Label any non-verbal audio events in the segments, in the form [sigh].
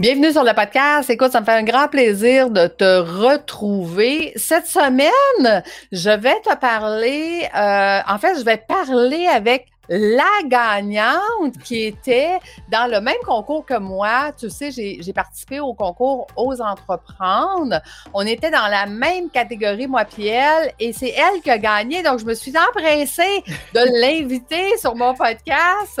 Bienvenue sur le podcast. Écoute, ça me fait un grand plaisir de te retrouver. Cette semaine, je vais te parler, euh, en fait, je vais parler avec la gagnante qui était dans le même concours que moi. Tu sais, j'ai participé au concours Aux Entreprendre. On était dans la même catégorie, moi puis elle, et c'est elle qui a gagné. Donc, je me suis empressée de l'inviter sur mon podcast.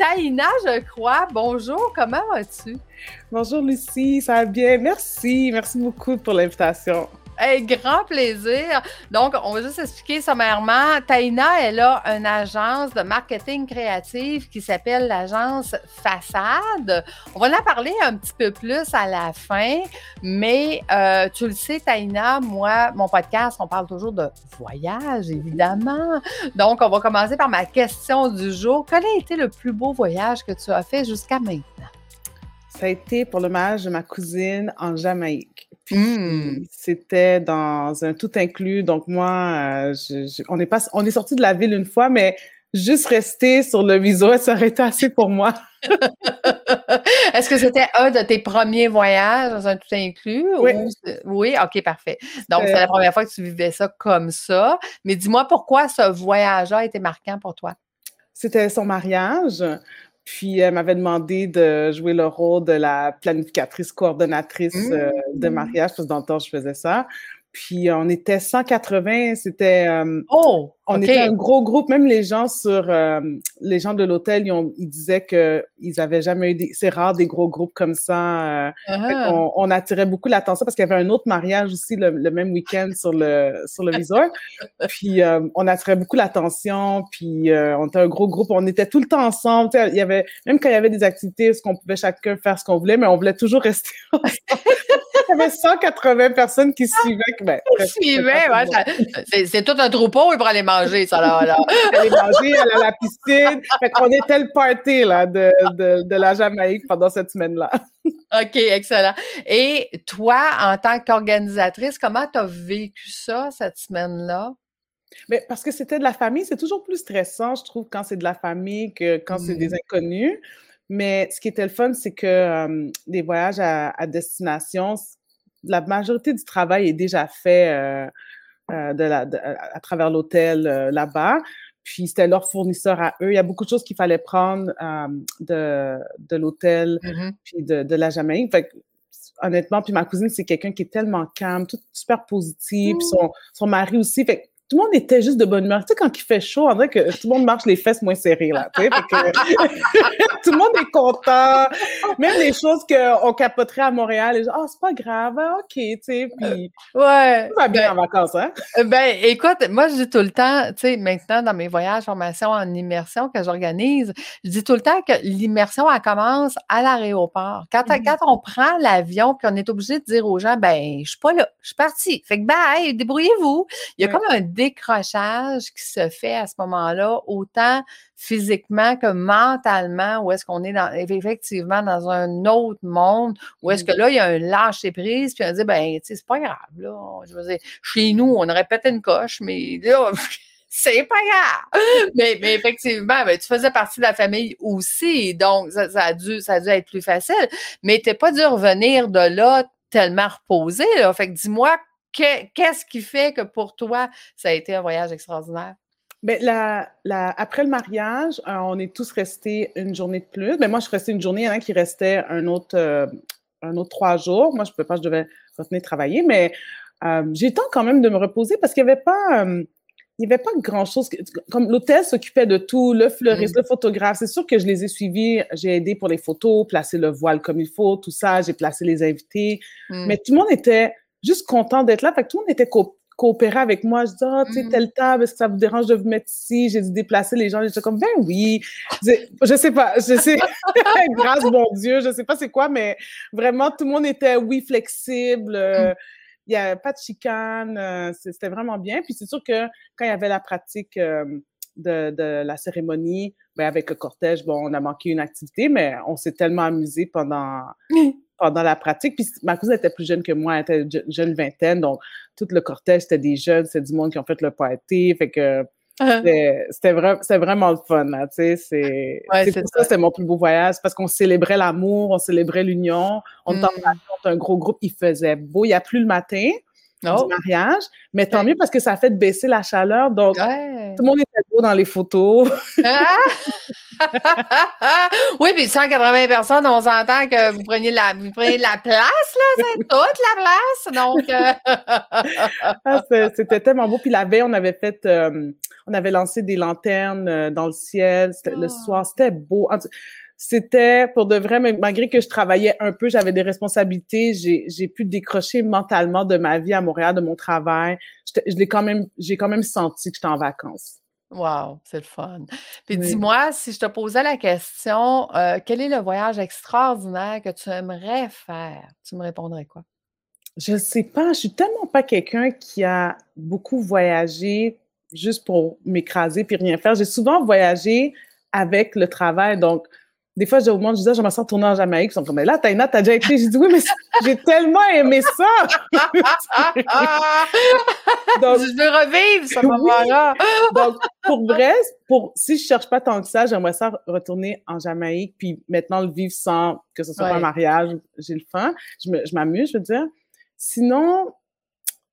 Taïna, je crois. Bonjour, comment vas-tu? Bonjour Lucie, ça va bien? Merci, merci beaucoup pour l'invitation. Grand plaisir. Donc, on va juste expliquer sommairement. Taina, elle a une agence de marketing créatif qui s'appelle l'agence Façade. On va en parler un petit peu plus à la fin, mais euh, tu le sais, Taina, moi, mon podcast, on parle toujours de voyage, évidemment. Donc, on va commencer par ma question du jour. Quel a été le plus beau voyage que tu as fait jusqu'à maintenant? Ça a été pour le mariage de ma cousine en Jamaïque. Mmh. C'était dans un tout inclus. Donc moi, euh, on est pas, on est sorti de la ville une fois, mais juste rester sur le visuel, ça aurait été assez pour moi. [laughs] Est-ce que c'était un de tes premiers voyages dans un tout inclus? Oui. oui, OK, parfait. Donc, c'est la première fois que tu vivais ça comme ça. Mais dis-moi pourquoi ce voyage-là a été marquant pour toi? C'était son mariage. Puis elle m'avait demandé de jouer le rôle de la planificatrice coordonnatrice euh, de mmh. mariage, parce que dans le temps, je faisais ça. Puis on était 180, c'était euh, oh, on était un gros groupe. Même les gens sur euh, les gens de l'hôtel, ils, ils, disaient que ils avaient jamais eu des, c'est rare des gros groupes comme ça. Euh, ah. on, on, attirait beaucoup l'attention parce qu'il y avait un autre mariage aussi le, même week-end sur le sur le resort. puis on attirait beaucoup l'attention. Puis on était un gros groupe. On était tout le temps ensemble. il y avait même quand il y avait des activités, ce qu'on pouvait chacun faire ce qu'on voulait, mais on voulait toujours [laughs] rester ensemble. Il y avait 180 personnes qui suivaient. Ben, suivaient, ouais, c'est tout un troupeau pour aller manger, ça, là. là. [laughs] aller manger, aller à la piscine. Fait qu'on était le party, là, de, de, de la Jamaïque pendant cette semaine-là. [laughs] OK, excellent. Et toi, en tant qu'organisatrice, comment tu as vécu ça, cette semaine-là? Mais parce que c'était de la famille, c'est toujours plus stressant, je trouve, quand c'est de la famille que quand c'est des mmh. inconnus. Mais ce qui était le fun, c'est que les voyages à, destination, la majorité du travail est déjà fait euh, euh, de la, à travers l'hôtel euh, là-bas. Puis c'était leur fournisseur à eux. Il y a beaucoup de choses qu'il fallait prendre de, de l'hôtel, mmh puis de, de, la Jamaïque. Fait honnêtement, puis ma cousine, c'est quelqu'un qui est tellement calme, tout super positif. Mmh. son, son mari aussi. Fait tout le monde était juste de bonne humeur. Tu sais, quand il fait chaud, on dirait que tout le monde marche les fesses moins serrées, là. Tu sais, [laughs] [laughs] tout le monde est content. Même les choses qu'on capoterait à Montréal, les gens, oh, c'est pas grave, hein, OK, tu sais, puis... Ouais. Ça va bien ben, en vacances, hein? Euh, ben, écoute, moi, je dis tout le temps, tu sais, maintenant, dans mes voyages, formations en immersion que j'organise, je dis tout le temps que l'immersion, elle commence à l'aéroport. Quand, mm-hmm. quand on prend l'avion, puis on est obligé de dire aux gens, ben, je suis pas là, je suis partie. Fait que, bye, débrouillez-vous. Il y a comme un décrochage qui se fait à ce moment-là, autant physiquement que mentalement, où est-ce qu'on est dans, effectivement dans un autre monde, où est-ce que mmh. là, il y a un lâcher prise, puis on dit, ben, tu sais, c'est pas grave, là. Je veux dire, chez nous, on aurait pété une coche, mais là, [laughs] c'est pas grave. [laughs] Mais, mais effectivement, ben, tu faisais partie de la famille aussi, donc ça, a, dû, ça a dû être plus facile. Mais t'es pas dû revenir de là tellement reposé, là. Fait que dis-moi qu'est-ce qui fait que pour toi, ça a été un voyage extraordinaire? Bien, la, la, après le mariage, euh, on est tous restés une journée de plus. Mais ben, moi, je suis restée une journée. Il y en a qui restaient un autre, euh, un autre trois jours. Moi, je ne pouvais pas, je devais revenir travailler. Mais euh, j'ai eu le temps quand même de me reposer parce qu'il n'y avait pas. il n'y avait pas grand-chose. Comme l'hôtel s'occupait de tout, le fleuriste, mmh. le photographe. C'est sûr que je les ai suivis. J'ai aidé pour les photos, placer le voile comme il faut, tout ça. J'ai placé les invités. Mmh. Mais tout le monde était juste content d'être là. Fait que tout le monde était coopéré avec moi. Je dis, ah, tu sais, mm. telle table, est-ce que ça vous dérange de vous mettre ici? J'ai dû déplacer les gens. J'étais comme, ben oui. Je sais pas, je sais, [laughs] grâce bon Dieu, je sais pas c'est quoi, mais vraiment, tout le monde était, oui, flexible. Euh, mm. il n'y avait pas de chicane, euh, c'était vraiment bien. Puis c'est sûr que quand il y avait la pratique euh, de, de, la cérémonie, ben avec le cortège, bon, on a manqué une activité, mais on s'est tellement amusé pendant, pendant la pratique. Puis ma cousine était plus jeune que moi, elle était jeune vingtaine, donc tout le cortège, c'était des jeunes, c'était du monde qui ont fait le party. Fait que uh-huh. c'était vraiment, vraiment le fun, tu sais. C'est ouais, pour ça, c'est mon plus beau voyage, parce qu'on célébrait l'amour, on célébrait l'union, on était mm. un gros groupe, il faisait beau, il n'y a plus le matin, oh. du mariage. Mais tant mieux parce que ça a fait baisser la chaleur. Donc, tout le monde était beau dans les photos. Ah! [laughs] oui, puis 180 personnes, on s'entend que vous preniez la, vous preniez la place, là, c'est [laughs] toute la place. Donc, euh, [laughs] ah, c'était tellement beau. Puis la veille, on avait fait, euh, on avait lancé des lanternes euh, dans le ciel. Le ah. soir, c'était beau c'était pour de vrai, malgré que je travaillais un peu, j'avais des responsabilités, j'ai pu décrocher mentalement de ma vie à Montréal, de mon travail. Je l'ai quand même, j'ai quand même senti que j'étais en vacances. Wow, c'est le fun. Puis dis-moi, si je te posais la question, euh, quel est le voyage extraordinaire que tu aimerais faire? Tu me répondrais quoi? Je sais pas, je suis tellement pas quelqu'un qui a beaucoup voyagé juste pour m'écraser puis rien faire. J'ai souvent voyagé avec le travail, donc des fois, je, au monde, je disais, j'aimerais ça retourner en Jamaïque. Ils sont comme, mais là, Taina, t'as déjà été? J'ai dit, oui, mais j'ai tellement aimé ça. [laughs] Donc, je veux revivre ce moment-là. Donc, pour vrai, pour, si je cherche pas tant que ça, j'aimerais ça retourner en Jamaïque, puis maintenant le vivre sans que ce soit un mariage. J'ai le fun. Je m'amuse, je veux dire. Sinon,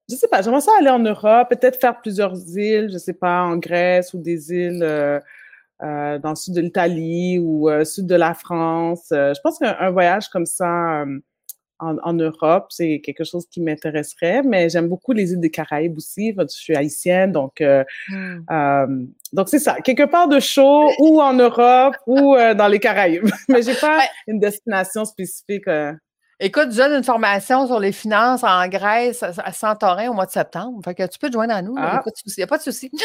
je sais pas, j'aimerais ça aller en Europe, peut-être faire plusieurs îles, je sais pas, en Grèce ou des îles. Euh, dans le sud de l'Italie ou euh, sud de la France. Euh, je pense qu'un voyage comme ça en, en, Europe, c'est quelque chose qui m'intéresserait, mais j'aime beaucoup les îles des Caraïbes aussi. Je suis haïtienne, donc mmh. donc c'est ça, quelque part de chaud ou en Europe ou dans les Caraïbes. [laughs] mais j'ai pas une destination spécifique. Écoute, je donne une formation sur les finances en Grèce à Santorin au mois de septembre. Fait que tu peux te joindre à nous. Il n'y a ah. pas de souci. [laughs] [laughs]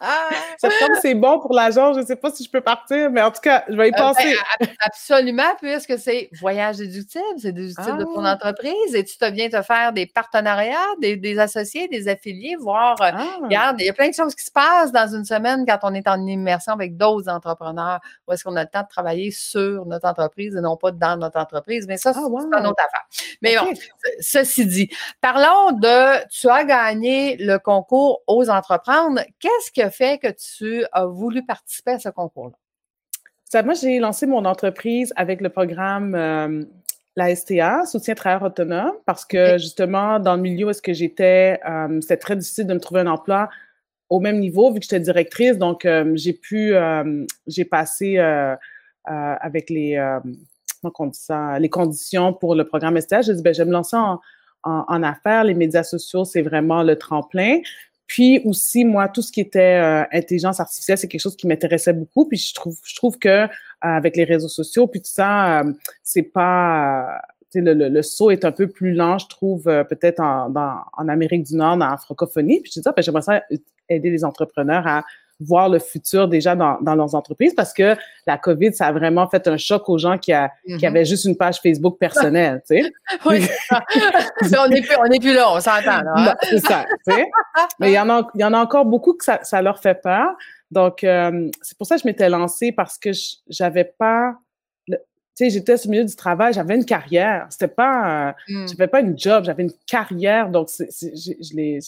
[laughs] septembre, c'est bon pour l'agent. Je ne sais pas si je peux partir, mais en tout cas, je vais y euh, ben, penser. absolument, puisque c'est voyage déductible, c'est déductible de ton ah. entreprise et tu te viens te faire des partenariats, des, associés, des affiliés, voir, euh, ah. regarde, il y a plein de choses qui se passent dans une semaine quand on est en immersion avec d'autres entrepreneurs où est-ce qu'on a le temps de travailler sur notre entreprise et non pas dans notre entreprise, mais ça, c'est ah, une autre affaire. Mais bon, ceci dit, parlons de, tu as gagné le concours aux entreprendre. Qu'est-ce qui a fait que tu as voulu participer à ce concours-là? moi, j'ai lancé mon entreprise avec le programme euh, la STA, soutien travailleur autonome, parce que justement, dans le milieu où est-ce que j'étais, euh, c'était très difficile de me trouver un emploi au même niveau vu que j'étais directrice. Donc, euh, j'ai pu, j'ai passé avec les qu'on dit ça, les conditions pour le programme STA. Je dis, ben, je vais me lancer en, en, affaires. Les médias sociaux, c'est vraiment le tremplin. Puis aussi, moi, tout ce qui était euh, intelligence artificielle, c'est quelque chose qui m'intéressait beaucoup. Puis je trouve, je trouve que euh, avec les réseaux sociaux, puis tout ça, euh, c'est pas le, le, le, saut est un peu plus lent, je trouve, peut-être en, en Amérique du Nord, dans la francophonie. Puis je dis, ah, ben, j'aimerais ça aider les entrepreneurs à voir le futur déjà dans, dans, leurs entreprises parce que la COVID, ça a vraiment fait un choc aux gens qui, a, qui mm-hmm. avaient juste une page Facebook personnelle, tu sais. [laughs] oui, [laughs] on n'est plus, on est plus là, on s'entend. Hein? C'est ça, tu sais. Mais il y, en a, il y en a encore beaucoup que ça, ça leur fait peur. Donc, euh, c'est pour ça que je m'étais lancée parce que j'avais pas tu sais, j'étais au milieu du travail, j'avais une carrière. C'était pas, mm. j'avais pas une job, j'avais une carrière. Donc, je, je l'ai,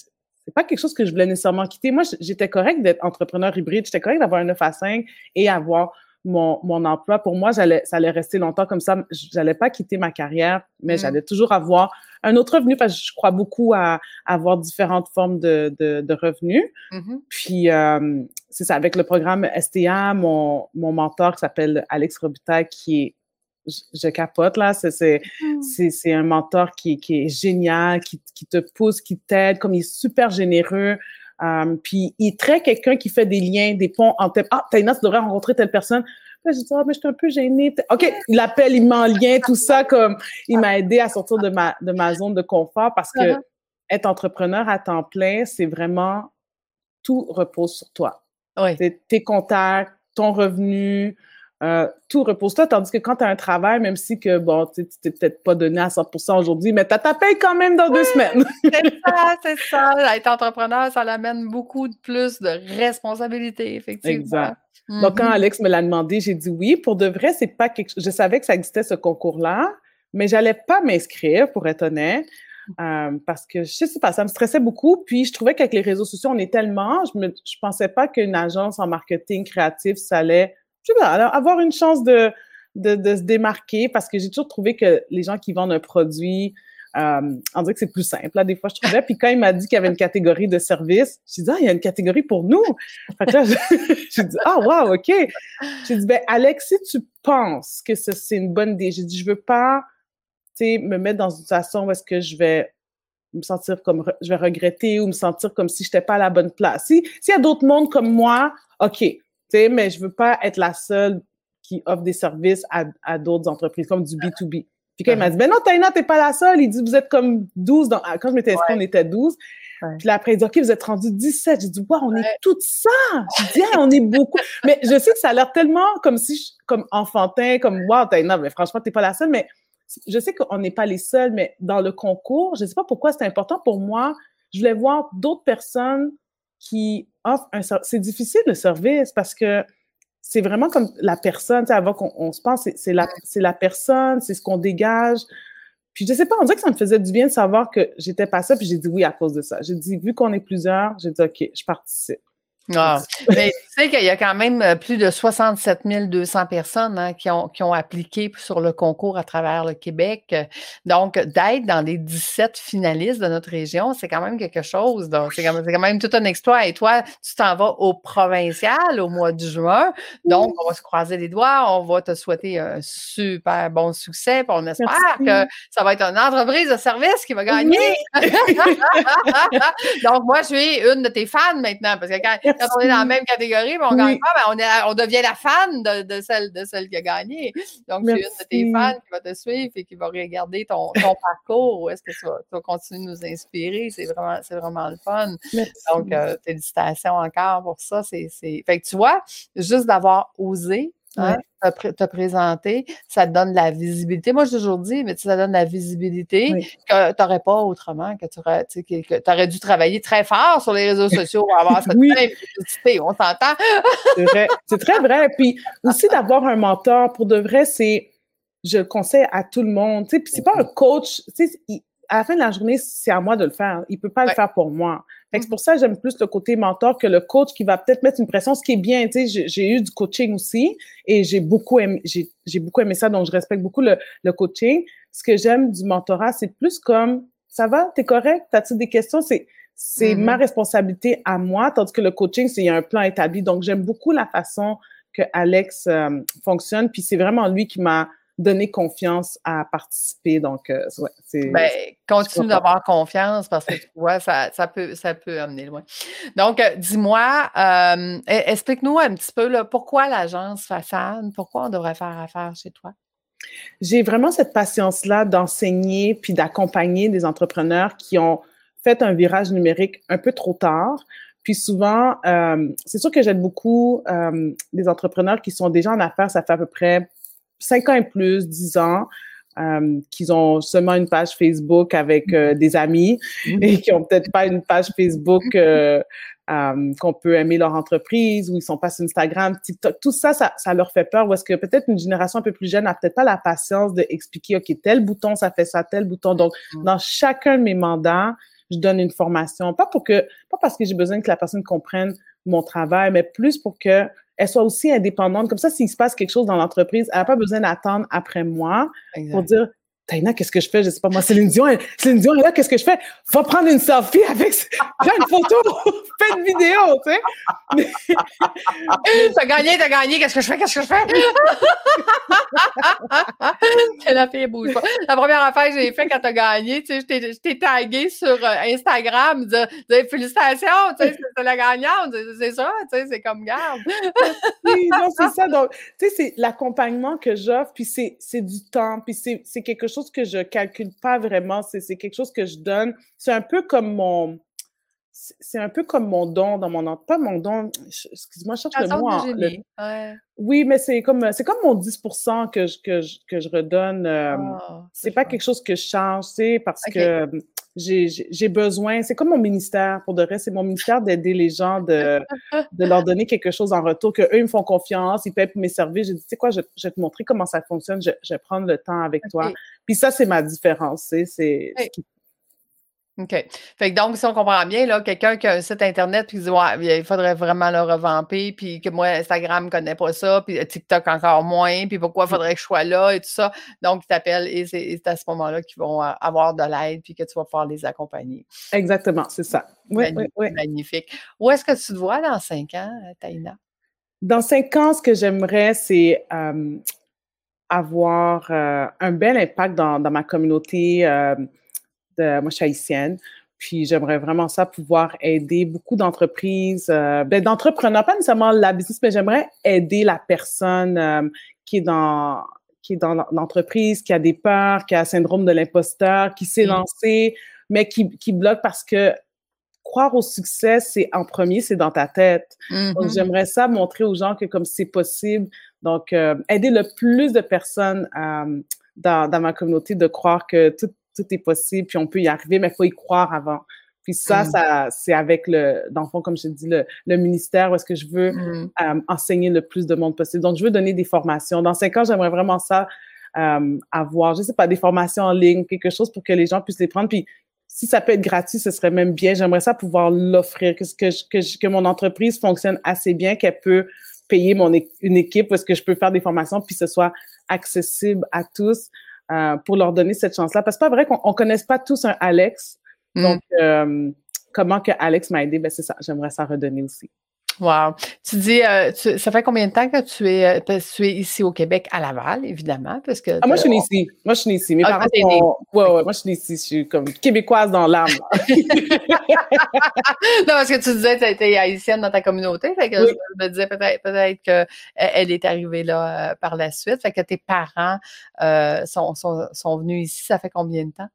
c'est pas quelque chose que je voulais nécessairement quitter. Moi, j'étais correct d'être entrepreneur hybride. J'étais correct d'avoir un 9 à 5 et avoir mon, mon emploi. Pour moi, j'allais, ça allait rester longtemps comme ça. J'allais pas quitter ma carrière, mais mm. j'allais toujours avoir un autre revenu parce que je crois beaucoup à, avoir différentes formes de, de, de revenus. Mm-hmm. Puis, euh, c'est ça, avec le programme STA, mon, mon mentor qui s'appelle Alex Robitaille, qui est je capote là. Hmm. C'est un mentor qui, qui est génial, qui, qui te pousse, qui t'aide, comme il est super généreux. Um, puis il est très quelqu'un qui fait des liens, des ponts entre ah Taina, tu devrais rencontrer telle personne. je dis ah mais je suis un peu gênée. Ok, il appelle, il met en lien tout ça comme il m'a aidé à sortir de ma de ma zone de confort parce que uh-huh. être entrepreneur à temps plein, c'est vraiment tout repose sur toi. Oui. Tes contacts, ton revenu, euh, tout repose-toi, tandis que quand tu as un travail, même si que, bon, tu t'es peut-être pas donné à 100% aujourd'hui, mais tu as ta paye quand même dans deux semaines. [laughs] c'est ça, c'est ça. Être entrepreneur, ça l'amène beaucoup de plus de responsabilités, effectivement. Exact. Donc, quand mm-hmm. Alex me l'a demandé, j'ai dit oui. Pour de vrai, c'est pas quelque chose. Je savais que ça existait, ce concours-là, mais j'allais pas m'inscrire, pour être honnête. Euh, parce que je sais pas, ça me stressait beaucoup. Puis je trouvais qu'avec les réseaux sociaux, on est tellement, je ne je pensais pas qu'une agence en marketing créatif, ça allait avoir une chance de, de, se démarquer parce que j'ai toujours trouvé que les gens qui vendent un produit, euh, on dirait que c'est plus simple. Là, des fois, je trouvais. Puis quand il m'a dit qu'il y avait une catégorie de services, j'ai dit, ah, il y a une catégorie pour nous. [laughs] j'ai dit, ah, wow, OK. J'ai dit, ben, Alex, si tu penses que c'est une bonne idée, j'ai dit, je veux pas, me mettre dans une situation où est-ce que je vais me sentir comme, je vais regretter ou me sentir comme si je n'étais pas à la bonne place. Si, s'il y a d'autres mondes comme moi, OK, mais je veux pas être la seule qui offre des services à, à d'autres entreprises, comme du B2B. Puis quand il m'a dit, ben non, Taina, t'es pas la seule. Il dit, vous êtes comme 12. Dans... Quand je m'étais inscrit, on était 12. Puis là, après, il dit, OK, vous êtes rendu 17. J'ai dit, wow, on est toutes ça. J'ai dit, on est beaucoup. [laughs] mais je sais que ça a l'air tellement comme si, comme enfantin, comme, wow, Taina, mais franchement, t'es pas la seule. Mais je sais qu'on n'est pas les seuls, mais dans le concours, je sais pas pourquoi c'est important pour moi. Je voulais voir d'autres personnes qui offrent un C'est difficile le service parce que c'est vraiment comme la personne, tu sais, avant qu'on se pense, c'est la, la personne, c'est ce qu'on dégage. Puis je sais pas, on dirait que ça me faisait du bien de savoir que j'étais pas ça, puis j'ai dit oui à cause de ça. J'ai dit, vu qu'on est plusieurs, j'ai dit OK, je participe. Ah, mais tu sais qu'il y a quand même euh, plus de 67 200 personnes hein, qui, ont, qui ont appliqué sur le concours à travers le Québec. Donc, d'être dans les 17 finalistes de notre région, c'est quand même quelque chose. Donc, c'est quand, quand, même tout un exploit. Et toi, tu t'en vas au provincial au mois de juin. Donc, on va se croiser les doigts. On va te souhaiter un super bon succès. on espère que ça va être une entreprise de service qui va gagner. [laughs] Donc, moi, je suis une de tes fans maintenant parce que quand quand on est dans la même catégorie, mais on gagne pas, ben, on, on, devient la fan de, celle, de celle qui a gagné. Donc, c'est une de tes fans qui va te suivre et qui va regarder ton, ton parcours. Où est-ce que tu vas, continuer de nous inspirer? C'est vraiment, vraiment le fun. Donc, euh, félicitations encore pour ça. C'est, Fait que tu vois, juste d'avoir osé Hein, te, présenter, ça te donne de la visibilité. Moi, j'ai toujours dit, mais ça donne de la visibilité que tu n'aurais pas autrement, que tu aurais, que, aurais dû travailler très fort sur les réseaux [laughs] sociaux pour avoir cette visibilité. On s'entend? [laughs] c'est vrai. C'est très vrai. Puis aussi d'avoir un mentor, pour de vrai, c'est, je le conseille à tout le monde. Puis c'est pas un coach, à la fin de la journée, c'est à moi de le faire. Il peut pas le faire pour moi c'est mmh. pour ça que j'aime plus le côté mentor que le coach qui va peut-être mettre une pression, ce qui est bien. Tu sais, j'ai eu du coaching aussi et j'ai beaucoup aimé, j'ai beaucoup aimé ça, donc je respecte beaucoup le, le coaching. Ce que j'aime du mentorat, c'est plus comme ça va, t'es correct, t'as-tu des questions? C'est c'est ma responsabilité à moi, tandis que le coaching, c'est un plan établi. Donc, j'aime beaucoup la façon que Alex euh, fonctionne. Puis c'est vraiment lui qui m'a donner confiance à participer. Donc, euh, ouais, c'est. Ben, continue d'avoir confiance parce que tu vois, ça, ça, peut, ça peut amener loin. Donc, euh, dis-moi, euh, e, explique-nous un petit peu là, pourquoi l'agence Façade, pourquoi on devrait faire affaire chez toi? J'ai vraiment cette patience-là d'enseigner puis d'accompagner des entrepreneurs qui ont fait un virage numérique un peu trop tard. Puis souvent, c'est sûr que j'aide beaucoup des entrepreneurs qui sont déjà en affaires, ça fait à peu près 5 ans et plus, 10 ans, euh, qu'ils ont seulement une page Facebook avec euh, des amis mm-hmm. et qui ont peut-être pas une page Facebook euh, euh, qu'on peut aimer leur entreprise ou ils sont pas sur Instagram, TikTok, tout ça, ça, ça leur fait peur. Ou est-ce que peut-être une génération un peu plus jeune n'a peut-être pas la patience d'expliquer, OK, tel bouton, ça fait ça, tel bouton. Donc, mm-hmm. dans chacun de mes mandats, je donne une formation, pas pour que, pas parce que j'ai besoin que la personne comprenne mon travail, mais plus pour que elle soit aussi indépendante. Comme ça, s'il se passe quelque chose dans l'entreprise, elle n'a pas besoin d'attendre après moi pour dire Taina, qu'est-ce que je fais? Je sais pas moi. Céline Dion, Céline Dion, là, qu'est-ce que je fais? Va prendre une selfie avec. Fais [laughs] une photo, [laughs] fais une vidéo, tu sais. [laughs] t'as gagné, t'as gagné, qu'est-ce que je fais? Qu'est-ce que je fais? la fille bouge pas. La première affaire que j'ai fait quand t'as gagné, tu sais, je t'ai tagué sur euh, Instagram, dire, félicitations, tu sais, c'est la gagnante, c'est ça, tu sais, c'est comme garde. oui, non, c'est ça. Donc, tu sais, c'est l'accompagnement que j'offre, puis c'est du temps, puis c'est quelque chose que je calcule pas vraiment. C'est quelque chose que je donne. C'est un peu comme mon. c'est un peu comme mon don dans mon pas mon don, excuse-moi, je cherche le mot. En, Oui, mais c'est comme c'est comme mon 10 que je, que je, que je redonne. Oh, c'est pas quelque chose que je change, c'est parce que j'ai besoin, c'est comme mon ministère, pour de vrai, c'est mon ministère d'aider les gens, de, de leur donner quelque chose en retour, qu'eux, ils me font confiance, ils payent pour mes services. J'ai dit, tu sais quoi, je, je, vais te montrer comment ça fonctionne, je, je vais prendre le temps avec toi. Puis ça, c'est ma différence, c'est ce qui OK. Fait que donc, si on comprend bien, là, quelqu'un qui a un site Internet puis dit Ouais, il faudrait vraiment le revamper, puis que moi, Instagram ne connaît pas ça, puis TikTok encore moins, puis pourquoi il faudrait que je sois là et tout ça. Donc, ils t'appellent et c'est à ce moment-là qu'ils vont euh, avoir de l'aide puis que tu vas pouvoir les accompagner. Exactement, c'est ça. Oui, oui, oui. Magnifique. Où est-ce que tu te vois dans cinq ans, Taïna? Dans cinq ans, ce que j'aimerais, c'est avoir euh, un bel impact dans, dans ma communauté moi, je suis haïtienne. Puis j'aimerais vraiment ça pouvoir aider beaucoup d'entreprises, euh, ben, d'entrepreneurs, pas nécessairement la business, mais j'aimerais aider la personne euh, qui est dans qui est dans l'entreprise, qui a des peurs, qui a le syndrome de l'imposteur, qui s'est lancé, mais qui, qui bloque parce que croire au succès, c'est en premier, c'est dans ta tête. Donc, mm-hmm. j'aimerais ça montrer aux gens que comme c'est possible. Donc, euh, aider le plus de personnes dans, dans ma communauté de croire que tout, tout est possible, puis on peut y arriver, mais il faut y croire avant. Puis ça, mm. ça c'est avec le, dans le fond, comme je dis, le, le ministère où est-ce que je veux mm. euh, enseigner le plus de monde possible. Donc, je veux donner des formations. Dans cinq ans, j'aimerais vraiment ça, euh, avoir, je sais pas, des formations en ligne, quelque chose pour que les gens puissent les prendre. Puis si ça peut être gratuit, ce serait même bien. J'aimerais ça pouvoir l'offrir, que, que, que, que mon entreprise fonctionne assez bien, qu'elle peut payer mon, une équipe où est-ce que je peux faire des formations, puis ce soit accessible à tous. Euh, pour leur donner cette chance-là. Parce que c'est pas vrai qu'on ne connaisse pas tous un Alex. Mm. Donc, euh, comment que Alex m'a aidé, ben c'est ça. J'aimerais ça redonner aussi. Wow. Tu dis, euh, ça fait combien de temps que tu es, tu es ici au Québec, à Laval, évidemment, parce que... Ah, moi, je suis née ici. Moi, je suis née ici. Mes ah, parents sont... Ouais, ouais, moi, je suis née ici. Je suis comme québécoise dans l'âme. [laughs] [laughs] non, parce que tu disais que tu étais haïtienne dans ta communauté. Fait que je me disais peut-être peut qu'elle est arrivée là euh, par la suite. Fait que tes parents euh, sont, sont, sont, venus ici. Ça fait combien de temps?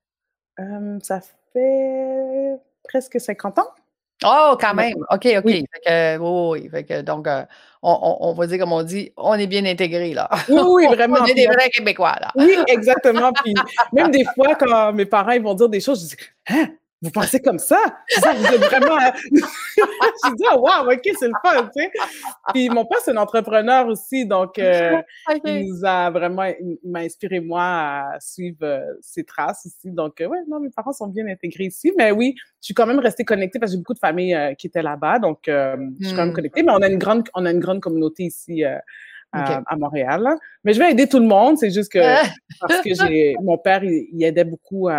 ça fait presque 50 ans. Oh, quand même. OK, OK. Oui. Fait que, oui, Fait que, donc, euh, on, on, va dire, comme on dit, on est bien intégrés, là. Oui, oui, [laughs] vraiment. on est des vrais Québécois, là. Oui, exactement. Puis même des fois, quand mes parents ils vont dire des choses, je dis, hein? Vous pensez comme ça? ça vous êtes vraiment. [laughs] je dis, oh, wow, OK, c'est le fun, tu sais. Puis mon père, c'est un entrepreneur aussi, donc euh, [laughs] il nous a vraiment, il m'a inspiré, moi, à suivre euh, ses traces aussi. Donc, euh, ouais, non, mes parents sont bien intégrés ici, mais oui, je suis quand même restée connectée parce que j'ai beaucoup de familles qui étaient là-bas, donc je suis quand même hmm. connectée, mais on a une grande, on a une grande communauté ici. À, Montréal. Mais je vais aider tout le monde. C'est juste que [laughs] parce que j'ai mon père, il, aidait beaucoup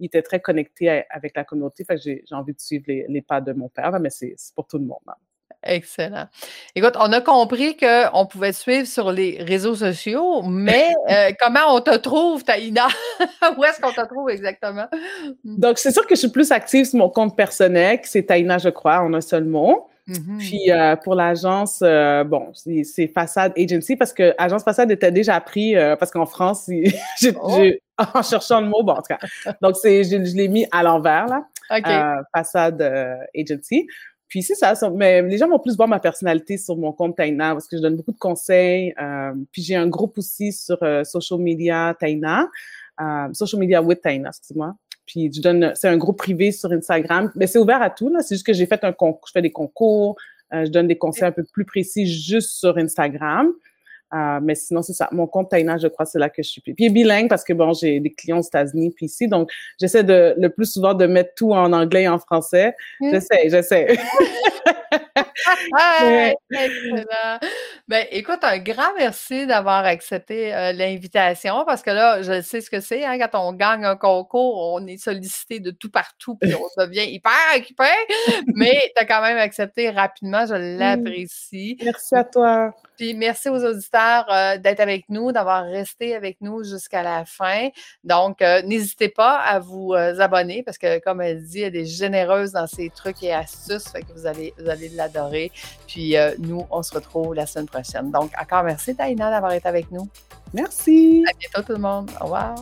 il était très connecté avec la communauté. Fait que j'ai envie de suivre les, pas de mon père, mais c'est pour tout le monde. Hein. Excellent. Écoute, on a compris qu'on pouvait te suivre sur les réseaux sociaux, mais [laughs] euh, comment on te trouve, Taïna? [laughs] Où est-ce qu'on te trouve exactement? Donc, c'est sûr que je suis plus active sur mon compte personnel, c'est Taïna, je crois, en un seul mot. Mm-hmm. Puis euh, pour l'agence, euh, bon, c'est Façade Agency parce que Agence Façade était déjà pris parce qu'en France, [laughs] oh! en cherchant le mot, bon, en tout cas. Donc, c'est, je, l'ai mis à l'envers, là. Euh, façade euh, agency. Puis c'est ça, mais les gens vont plus voir ma personnalité sur mon compte Taina parce que je donne beaucoup de conseils. Euh, puis j'ai un groupe aussi sur social media Taina, social media with Taina, excuse-moi. Puis je donne, c'est un groupe privé sur Instagram, mais c'est ouvert à tout là. C'est juste que j'ai fait un concours, je fais des concours, je donne des conseils un peu plus précis juste sur Instagram. Euh, mais sinon, c'est ça. Mon compte Taina, je crois, c'est là que je suis. Puis, bilingue parce que bon, j'ai des clients aux États-Unis puis ici, donc j'essaie de le plus souvent de mettre tout en anglais et en français. Mmh. J'essaie, [laughs] Ben, écoute, un grand merci d'avoir accepté euh, l'invitation parce que là, je sais ce que c'est. Hein, quand on gagne un concours, on est sollicité de tout partout puis on [laughs] devient hyper équipé. Mais tu as quand même accepté rapidement. Je l'apprécie. Merci à toi. Puis merci aux auditeurs euh, d'être avec nous, d'avoir resté avec nous jusqu'à la fin. Donc, euh, n'hésitez pas à vous abonner parce que, comme elle dit, elle est généreuse dans ses trucs et astuces. Fait que vous allez, vous allez l'adorer. Puis euh, nous, on se retrouve la semaine prochaine. Donc, encore merci, Taïna, d'avoir été avec nous. Merci. À bientôt, tout le monde. Au revoir.